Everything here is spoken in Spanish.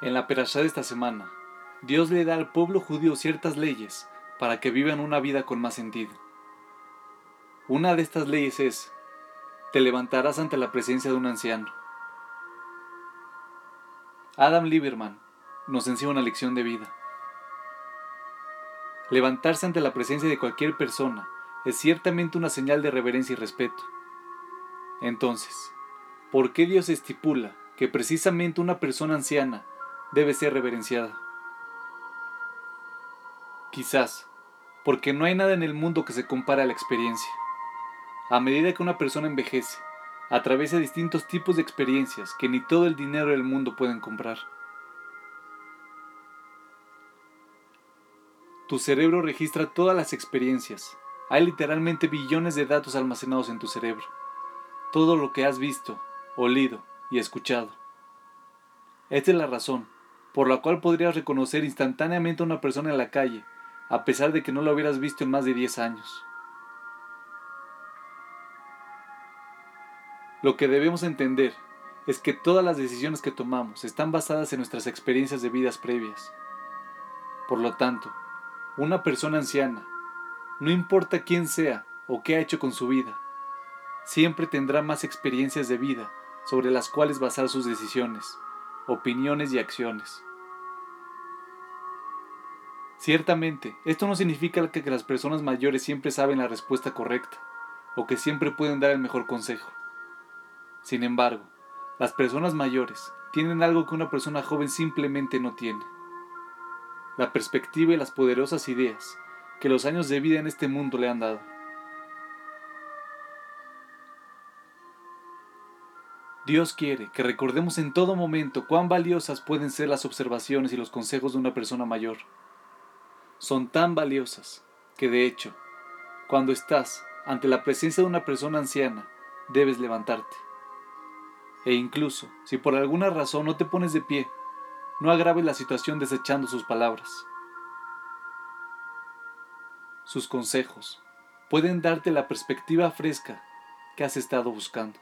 En la perashá de esta semana, Dios le da al pueblo judío ciertas leyes para que vivan una vida con más sentido. Una de estas leyes es, te levantarás ante la presencia de un anciano. Adam Lieberman nos enseña una lección de vida. Levantarse ante la presencia de cualquier persona es ciertamente una señal de reverencia y respeto. Entonces, ¿por qué Dios estipula que precisamente una persona anciana debe ser reverenciada. Quizás, porque no hay nada en el mundo que se compare a la experiencia. A medida que una persona envejece, atraviesa distintos tipos de experiencias que ni todo el dinero del mundo pueden comprar. Tu cerebro registra todas las experiencias. Hay literalmente billones de datos almacenados en tu cerebro. Todo lo que has visto, olido y escuchado. Esta es la razón por la cual podrías reconocer instantáneamente a una persona en la calle, a pesar de que no la hubieras visto en más de 10 años. Lo que debemos entender es que todas las decisiones que tomamos están basadas en nuestras experiencias de vidas previas. Por lo tanto, una persona anciana, no importa quién sea o qué ha hecho con su vida, siempre tendrá más experiencias de vida sobre las cuales basar sus decisiones opiniones y acciones. Ciertamente, esto no significa que las personas mayores siempre saben la respuesta correcta o que siempre pueden dar el mejor consejo. Sin embargo, las personas mayores tienen algo que una persona joven simplemente no tiene. La perspectiva y las poderosas ideas que los años de vida en este mundo le han dado. Dios quiere que recordemos en todo momento cuán valiosas pueden ser las observaciones y los consejos de una persona mayor. Son tan valiosas que de hecho, cuando estás ante la presencia de una persona anciana, debes levantarte. E incluso, si por alguna razón no te pones de pie, no agraves la situación desechando sus palabras. Sus consejos pueden darte la perspectiva fresca que has estado buscando.